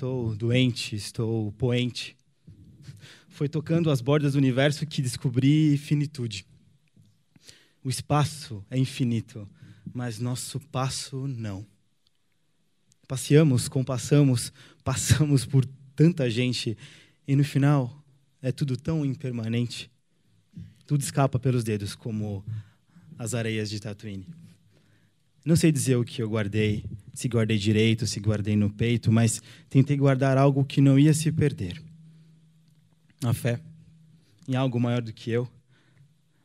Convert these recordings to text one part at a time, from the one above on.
Estou doente, estou poente. Foi tocando as bordas do universo que descobri finitude. O espaço é infinito, mas nosso passo não. Passeamos, compassamos, passamos por tanta gente e no final é tudo tão impermanente. Tudo escapa pelos dedos como as areias de Tatooine. Não sei dizer o que eu guardei, se guardei direito, se guardei no peito, mas tentei guardar algo que não ia se perder. A fé em algo maior do que eu,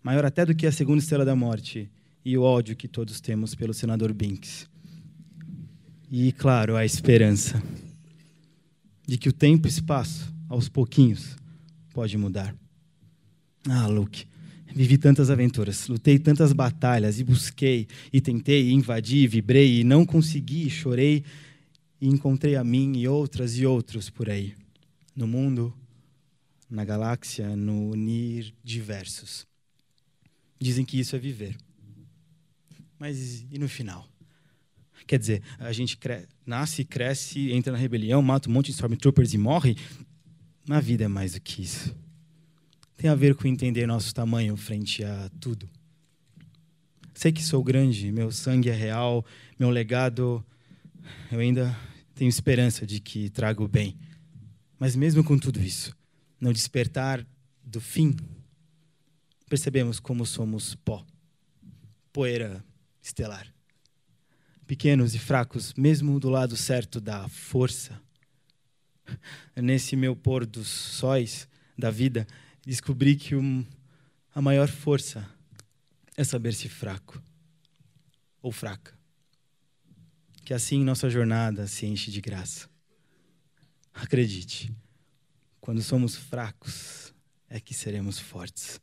maior até do que a segunda estrela da morte e o ódio que todos temos pelo senador Binks. E, claro, a esperança de que o tempo e espaço, aos pouquinhos, pode mudar. Ah, Luke, Vivi tantas aventuras, lutei tantas batalhas e busquei e tentei, e invadi, vibrei e não consegui, chorei e encontrei a mim e outras e outros por aí, no mundo, na galáxia, no unir diversos. Dizem que isso é viver. Mas e no final? Quer dizer, a gente nasce, cresce, entra na rebelião, mata um monte de Stormtroopers e morre. Na vida é mais do que isso tem a ver com entender nosso tamanho frente a tudo. Sei que sou grande, meu sangue é real, meu legado, eu ainda tenho esperança de que trago bem. Mas mesmo com tudo isso, no despertar do fim, percebemos como somos pó, poeira estelar. Pequenos e fracos, mesmo do lado certo da força. Nesse meu pôr dos sóis da vida, descobri que um, a maior força é saber-se fraco ou fraca. Que assim nossa jornada se enche de graça. Acredite, quando somos fracos é que seremos fortes.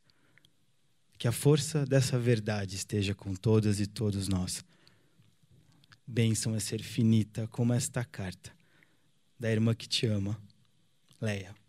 Que a força dessa verdade esteja com todas e todos nós. Bênção é ser finita como esta carta da irmã que te ama, Leia.